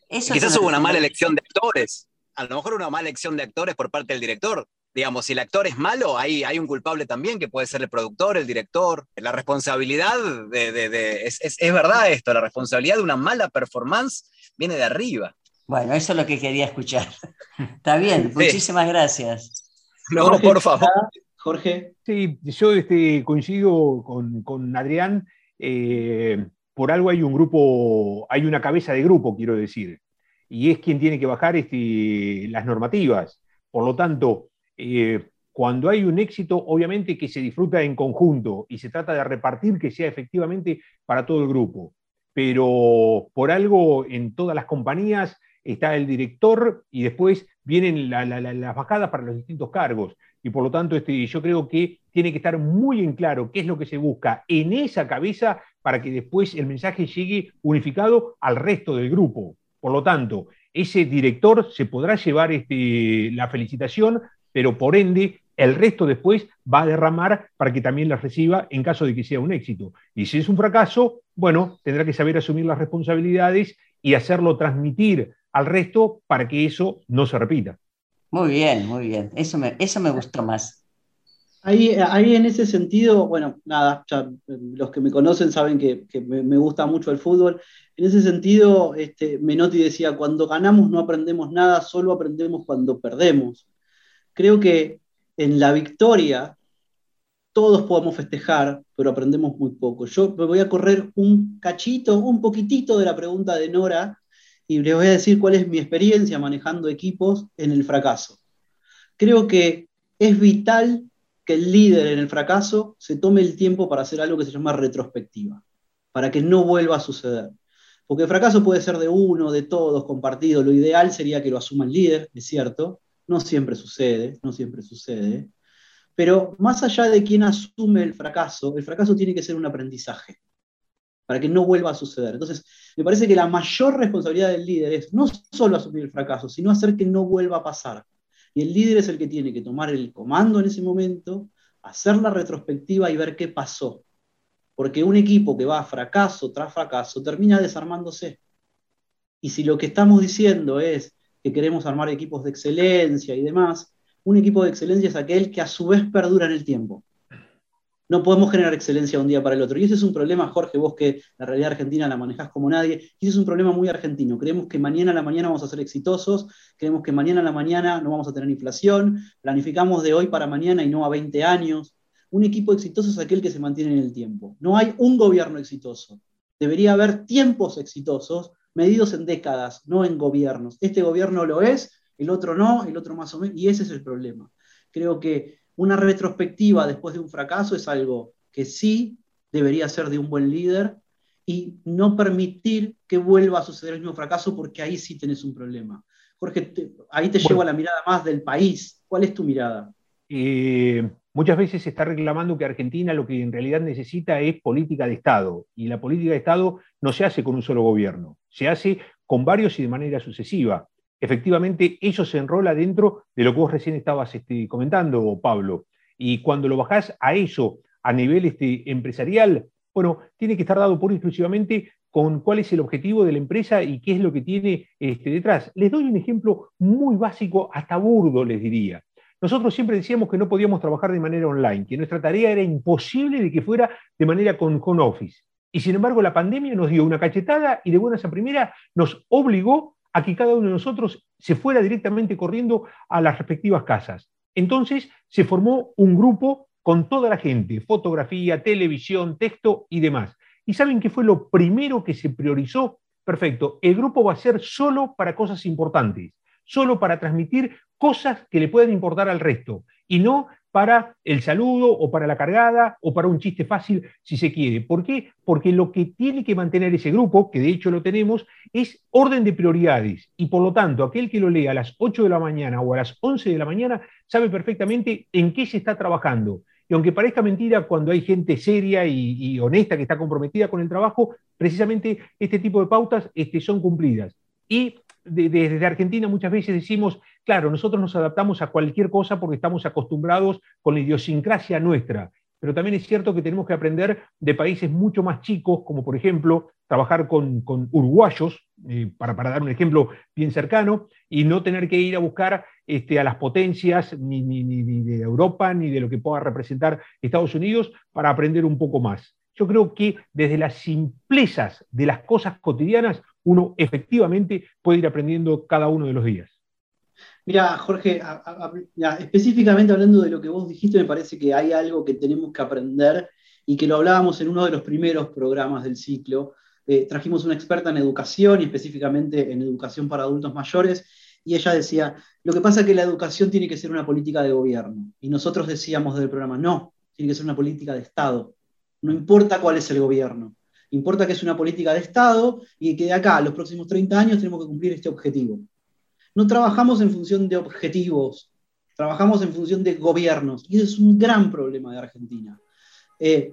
Eso quizás hubo una mala elección de actores. A lo mejor una mala elección de actores por parte del director. Digamos, si el actor es malo, hay, hay un culpable también, que puede ser el productor, el director. La responsabilidad de, es, es, verdad esto, la responsabilidad de una mala performance viene de arriba. Bueno, eso es lo que quería escuchar. Está bien, muchísimas gracias. No, por favor. Jorge. Sí, yo este, coincido con, Adrián. Eh, por algo hay un grupo, hay una cabeza de grupo, quiero decir, y es quien tiene que bajar este, las normativas. Por lo tanto, eh, cuando hay un éxito, obviamente que se disfruta en conjunto y se trata de repartir que sea efectivamente para todo el grupo. Pero por algo en todas las compañías está el director y después vienen las bajadas para los distintos cargos. Y por lo tanto, este, yo creo que tiene que estar muy en claro qué es lo que se busca en esa cabeza para que después el mensaje llegue unificado al resto del grupo. Por lo tanto, ese director se podrá llevar este, la felicitación, pero por ende el resto después va a derramar para que también la reciba en caso de que sea un éxito. Y si es un fracaso, bueno, tendrá que saber asumir las responsabilidades y hacerlo transmitir al resto para que eso no se repita. Muy bien, muy bien. Eso me, eso me gustó más. Ahí, ahí en ese sentido, bueno, nada, los que me conocen saben que, me, gusta mucho el fútbol. En ese sentido, este, Menotti decía, cuando ganamos no aprendemos nada, solo aprendemos cuando perdemos. Creo que en la victoria todos podemos festejar, pero aprendemos muy poco. Yo me voy a correr un cachito, un poquitito de la pregunta de Nora, y les voy a decir cuál es mi experiencia manejando equipos en el fracaso. Creo que es vital que el líder en el fracaso se tome el tiempo para hacer algo que se llama retrospectiva, para que no vuelva a suceder. Porque el fracaso puede ser de uno, de todos, compartido. Lo ideal sería que lo asuma el líder, es cierto. No siempre sucede, no siempre sucede. Pero más allá de quien asume el fracaso, el fracaso tiene que ser un aprendizaje para que no vuelva a suceder. Entonces, me parece que la mayor responsabilidad del líder es no solo asumir el fracaso, sino hacer que no vuelva a pasar. Y el líder es el que tiene que tomar el comando en ese momento, hacer la retrospectiva y ver qué pasó. Porque un equipo que va fracaso tras fracaso termina desarmándose. Y si lo que estamos diciendo es que queremos armar equipos de excelencia y demás, un equipo de excelencia es aquel que a su vez perdura en el tiempo no podemos generar excelencia un día para el otro. Y ese es un problema, Jorge, vos que la realidad argentina la manejás como nadie, y ese es un problema muy argentino. Creemos que mañana a la mañana vamos a ser exitosos, creemos que mañana a la mañana no vamos a tener inflación, planificamos de hoy para mañana y no a 20 años. Un equipo exitoso es aquel que se mantiene en el tiempo. No hay un gobierno exitoso. Debería haber tiempos exitosos medidos en décadas, no en gobiernos. Este gobierno lo es, el otro no, el otro más o menos, y ese es el problema. Creo que una retrospectiva después de un fracaso es algo que sí debería ser de un buen líder y no permitir que vuelva a suceder el mismo fracaso porque ahí sí tenés un problema. Jorge, ahí te llevo a la mirada más del país. ¿Cuál es tu mirada? Eh, muchas veces se está reclamando que Argentina lo que en realidad necesita es política de Estado y la política de Estado no se hace con un solo gobierno, se hace con varios y de manera sucesiva efectivamente eso se enrola dentro de lo que vos recién estabas este, comentando, Pablo. Y cuando lo bajás a eso a nivel este, empresarial, bueno, tiene que estar dado por exclusivamente con cuál es el objetivo de la empresa y qué es lo que tiene este, detrás. Les doy un ejemplo muy básico, hasta burdo les diría. Nosotros siempre decíamos que no podíamos trabajar de manera online, que nuestra tarea era imposible de que fuera de manera con office. Y sin embargo, la pandemia nos dio una cachetada y de buenas a primera nos obligó a que cada uno de nosotros se fuera directamente corriendo a las respectivas casas. Entonces se formó un grupo con toda la gente, fotografía, televisión, texto y demás. ¿Y saben qué fue lo primero que se priorizó? Perfecto, el grupo va a ser solo para cosas importantes, solo para transmitir cosas que le puedan importar al resto y no para el saludo o para la cargada o para un chiste fácil si se quiere. ¿Por qué? Porque lo que tiene que mantener ese grupo, que de hecho lo tenemos, es orden de prioridades y por lo tanto aquel que lo lea a las 8 de la mañana o a las 11 de la mañana sabe perfectamente en qué se está trabajando. Y aunque parezca mentira, cuando hay gente seria y, honesta que está comprometida con el trabajo, precisamente este tipo de pautas este, son cumplidas. Y desde Argentina muchas veces decimos, claro, nosotros nos adaptamos a cualquier cosa porque estamos acostumbrados con la idiosincrasia nuestra, pero también es cierto que tenemos que aprender de países mucho más chicos, como por ejemplo trabajar con, uruguayos, eh, para, dar un ejemplo bien cercano, y no tener que ir a buscar este, a las potencias ni, ni de Europa ni de lo que pueda representar Estados Unidos para aprender un poco más. Yo creo que desde las simplezas de las cosas cotidianas uno efectivamente puede ir aprendiendo cada uno de los días. Mira, Jorge, específicamente hablando de lo que vos dijiste, me parece que hay algo que tenemos que aprender y que lo hablábamos en uno de los primeros programas del ciclo. Eh, trajimos una experta en educación y específicamente en educación para adultos mayores y ella decía, lo que pasa es que la educación tiene que ser una política de gobierno. Y nosotros decíamos del programa, no, tiene que ser una política de Estado. No importa cuál es el gobierno. Importa que es una política de Estado y que de acá a los próximos 30 años tenemos que cumplir este objetivo. No trabajamos en función de objetivos, trabajamos en función de gobiernos. Y eso es un gran problema de Argentina. Eh,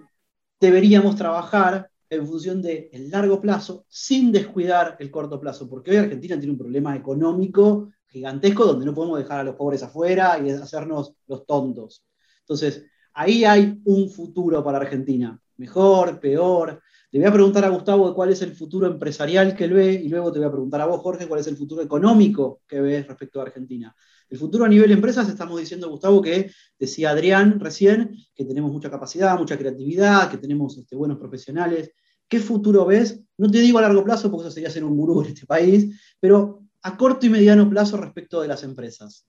deberíamos trabajar en función del largo plazo sin descuidar el corto plazo, porque hoy Argentina tiene un problema económico gigantesco donde no podemos dejar a los pobres afuera y hacernos los tontos. Entonces, ahí hay un futuro para Argentina, mejor, peor. Le voy a preguntar a Gustavo cuál es el futuro empresarial que él ve y luego te voy a preguntar a vos, Jorge, cuál es el futuro económico que ves respecto a Argentina. El futuro a nivel empresas, estamos diciendo, Gustavo, que decía Adrián recién, que tenemos mucha capacidad, mucha creatividad, que tenemos este, buenos profesionales. ¿Qué futuro ves? No te digo a largo plazo, porque eso sería ser un gurú en este país, pero a corto y mediano plazo respecto de las empresas.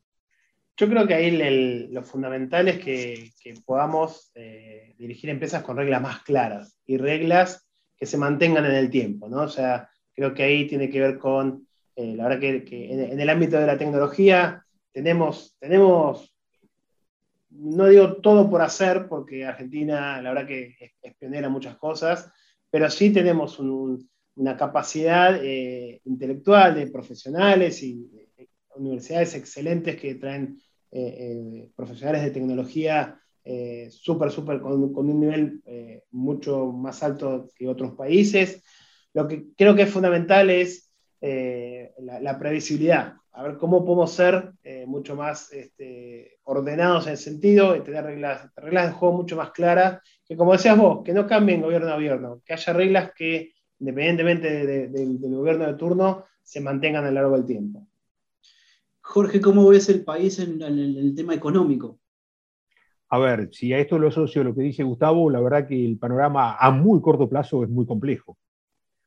Yo creo que ahí lo fundamental es que, podamos eh, dirigir empresas con reglas más claras y reglas que se mantengan en el tiempo, ¿no? O sea, creo que ahí tiene que ver con, eh, la verdad que, en, el ámbito de la tecnología tenemos, tenemos, no digo todo por hacer, porque Argentina, la verdad que es, pionera en muchas cosas, pero sí tenemos una capacidad eh, intelectual de profesionales y universidades excelentes que traen eh, profesionales de tecnología eh, súper, con, un nivel eh, mucho más alto que otros países. Lo que creo que es fundamental es eh, la, previsibilidad, a ver cómo podemos ser mucho más este, ordenados en el sentido tener reglas, reglas de juego mucho más claras, que como decías vos, que no cambien gobierno a gobierno, que haya reglas que, independientemente del gobierno de turno, se mantengan a lo largo del tiempo. Jorge, ¿cómo ves el país en el tema económico? A ver, si a esto lo asocio lo que dice Gustavo, la verdad que el panorama a muy corto plazo es muy complejo,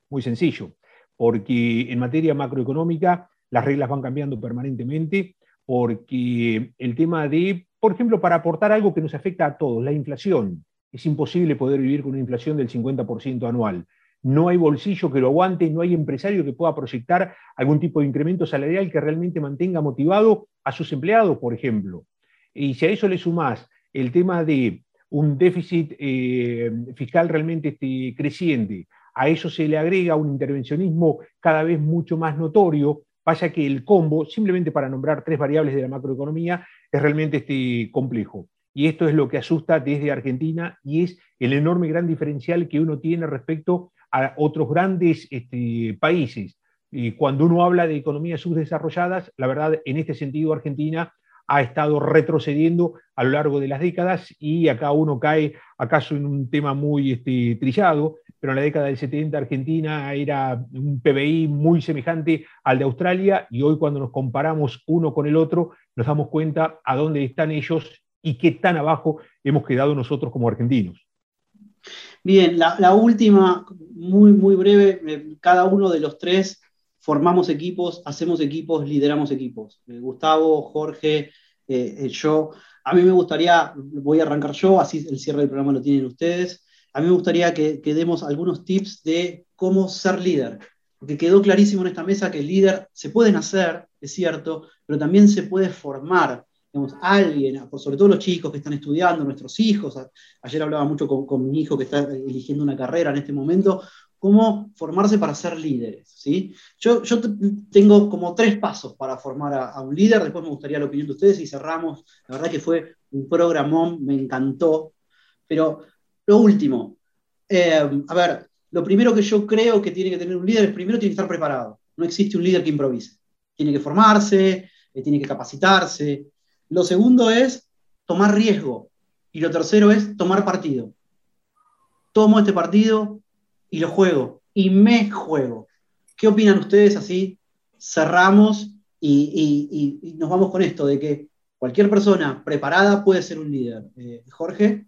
muy sencillo, porque en materia macroeconómica las reglas van cambiando permanentemente, porque el tema de, por ejemplo, para aportar algo que nos afecta a todos, la inflación, es imposible poder vivir con una inflación del 50% anual. No hay bolsillo que lo aguante, no hay empresario que pueda proyectar algún tipo de incremento salarial que realmente mantenga motivado a sus empleados, por ejemplo. Y si a eso le sumás el tema de un déficit eh, fiscal realmente este, creciente, a eso se le agrega un intervencionismo cada vez mucho más notorio, vaya que el combo, simplemente para nombrar tres variables de la macroeconomía, es realmente este, complejo. Y esto es lo que asusta desde Argentina y es el enorme gran diferencial que uno tiene respecto a otros grandes este, países. Y cuando uno habla de economías subdesarrolladas, la verdad, en este sentido, Argentina ha estado retrocediendo a lo largo de las décadas y acá uno cae acaso en un tema muy este, trillado, pero en la década del 70 Argentina era un PBI muy semejante al de Australia y hoy cuando nos comparamos uno con el otro nos damos cuenta a dónde están ellos y qué tan abajo hemos quedado nosotros como argentinos. Bien, la, la última, muy, muy breve, eh, cada uno de los tres formamos equipos, hacemos equipos, lideramos equipos. Eh, Gustavo, Jorge, eh, eh, yo, a mí me gustaría, voy a arrancar yo, así el cierre del programa lo tienen ustedes, a mí me gustaría que, demos algunos tips de cómo ser líder, porque quedó clarísimo en esta mesa que el líder se puede nacer, es cierto, pero también se puede formar. Digamos, alguien, sobre todo los chicos que están estudiando, nuestros hijos, ayer hablaba mucho con, con mi hijo que está eligiendo una carrera en este momento, cómo formarse para ser líderes. ¿sí? Yo, yo tengo como tres pasos para formar a, un líder, después me gustaría la opinión de ustedes y cerramos. La verdad que fue un programón, me encantó. Pero lo último, eh, a ver, lo primero que yo creo que tiene que tener un líder es primero tiene que estar preparado. No existe un líder que improvise. Tiene que formarse, eh, tiene que capacitarse. Lo segundo es tomar riesgo. Y lo tercero es tomar partido. Tomo este partido, y lo juego y me juego. ¿Qué opinan ustedes así? Cerramos y, nos vamos con esto de que cualquier persona preparada puede ser un líder. Eh, Jorge.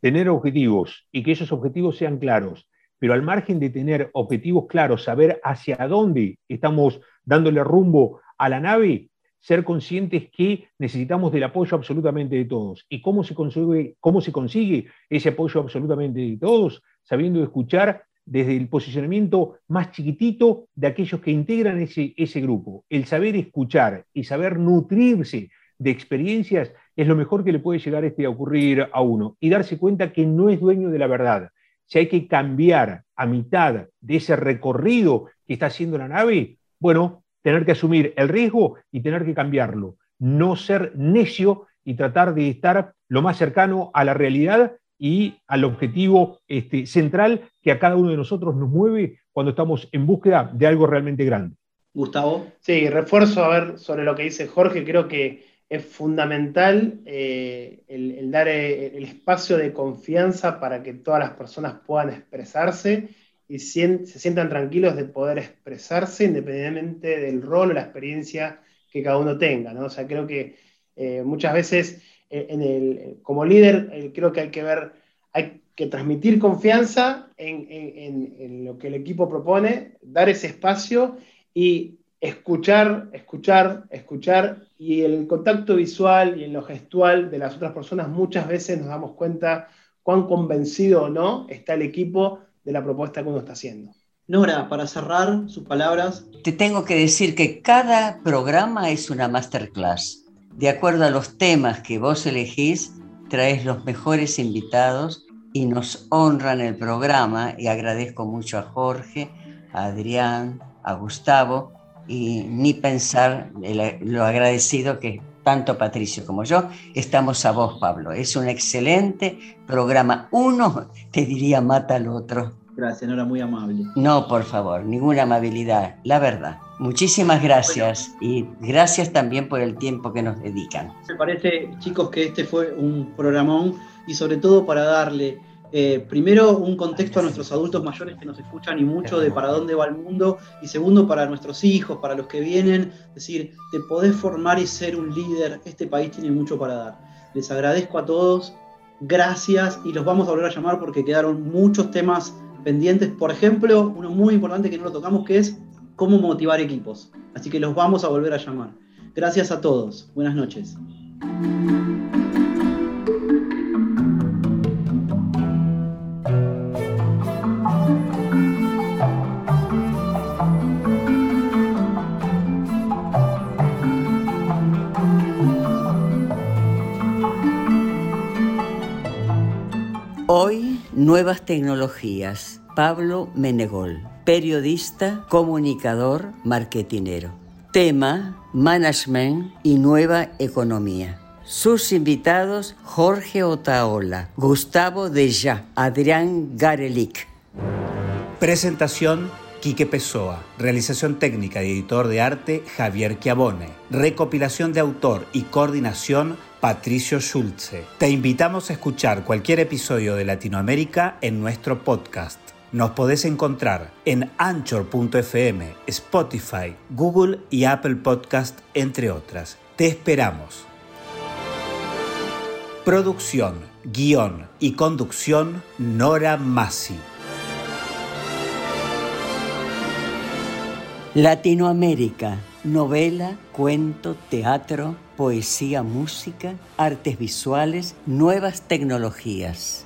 Tener objetivos y que esos objetivos sean claros, pero al margen de tener objetivos claros, saber hacia dónde estamos dándole rumbo a la nave, ser conscientes que necesitamos del apoyo absolutamente de todos. ¿Y cómo se consigue, cómo se consigue ese apoyo absolutamente de todos? Sabiendo escuchar desde el posicionamiento más chiquitito de aquellos que integran ese, ese grupo. El saber escuchar y saber nutrirse de experiencias es lo mejor que le puede llegar este a ocurrir a uno y darse cuenta que no es dueño de la verdad, si hay que cambiar a mitad de ese recorrido que está haciendo la nave, bueno, tener que asumir el riesgo y tener que cambiarlo. No ser necio y tratar de estar lo más cercano a la realidad y al objetivo este, central que a cada uno de nosotros nos mueve cuando estamos en búsqueda de algo realmente grande. Gustavo. Sí, refuerzo a ver sobre lo que dice Jorge, creo que es fundamental eh, el, dar eh, el espacio de confianza para que todas las personas puedan expresarse y se sientan tranquilos de poder expresarse independientemente del rol o la experiencia que cada uno tenga. ¿no? O sea, creo que eh, muchas veces en el, como líder creo que hay que ver, hay que transmitir confianza en, en lo que el equipo propone, dar ese espacio y escuchar, escuchar, escuchar y el contacto visual y en lo gestual de las otras personas muchas veces nos damos cuenta cuán convencido o no está el equipo de la propuesta que uno está haciendo. Nora, para cerrar sus palabras. Te tengo que decir que cada programa es una masterclass. De acuerdo a los temas que vos elegís, traes los mejores invitados y nos honran el programa y agradezco mucho a Jorge, a Adrián, a Gustavo y ni pensar lo agradecido que tanto Patricio como yo estamos a vos, Pablo. Es un excelente programa. Uno te diría mata al otro. Gracias, no era muy amable. No, por favor, ninguna amabilidad, la verdad. Muchísimas gracias y gracias también por el tiempo que nos dedican. Me parece, chicos, que este fue un programón y sobre todo para darle eh, primero, un contexto a nuestros adultos mayores que nos escuchan y mucho de para dónde va el mundo. Y segundo, para nuestros hijos, para los que vienen, decir, te podés formar y ser un líder. Este país tiene mucho para dar. Les agradezco a todos. Gracias y los vamos a volver a llamar porque quedaron muchos temas pendientes. Por ejemplo, uno muy importante que no lo tocamos que es cómo motivar equipos. Así que los vamos a volver a llamar. Gracias a todos. Buenas noches. Hoy, nuevas tecnologías. Pablo Menegol, periodista, comunicador, marketinero. Tema, management y nueva economía. Sus invitados, Jorge Otaola, Gustavo Deja, Adrián Garelic. Presentación, Quique Pessoa. Realización técnica y editor de arte, Javier Chiavone. Recopilación de autor y coordinación, Patricio Schulze. Te invitamos a escuchar cualquier episodio de Latinoamérica en nuestro podcast. Nos podés encontrar en anchor.fm, Spotify, Google y Apple Podcast, entre otras. Te esperamos. Producción, guion y conducción, Nora Massi. Latinoamérica, novela, cuento, teatro poesía, música, artes visuales, nuevas tecnologías.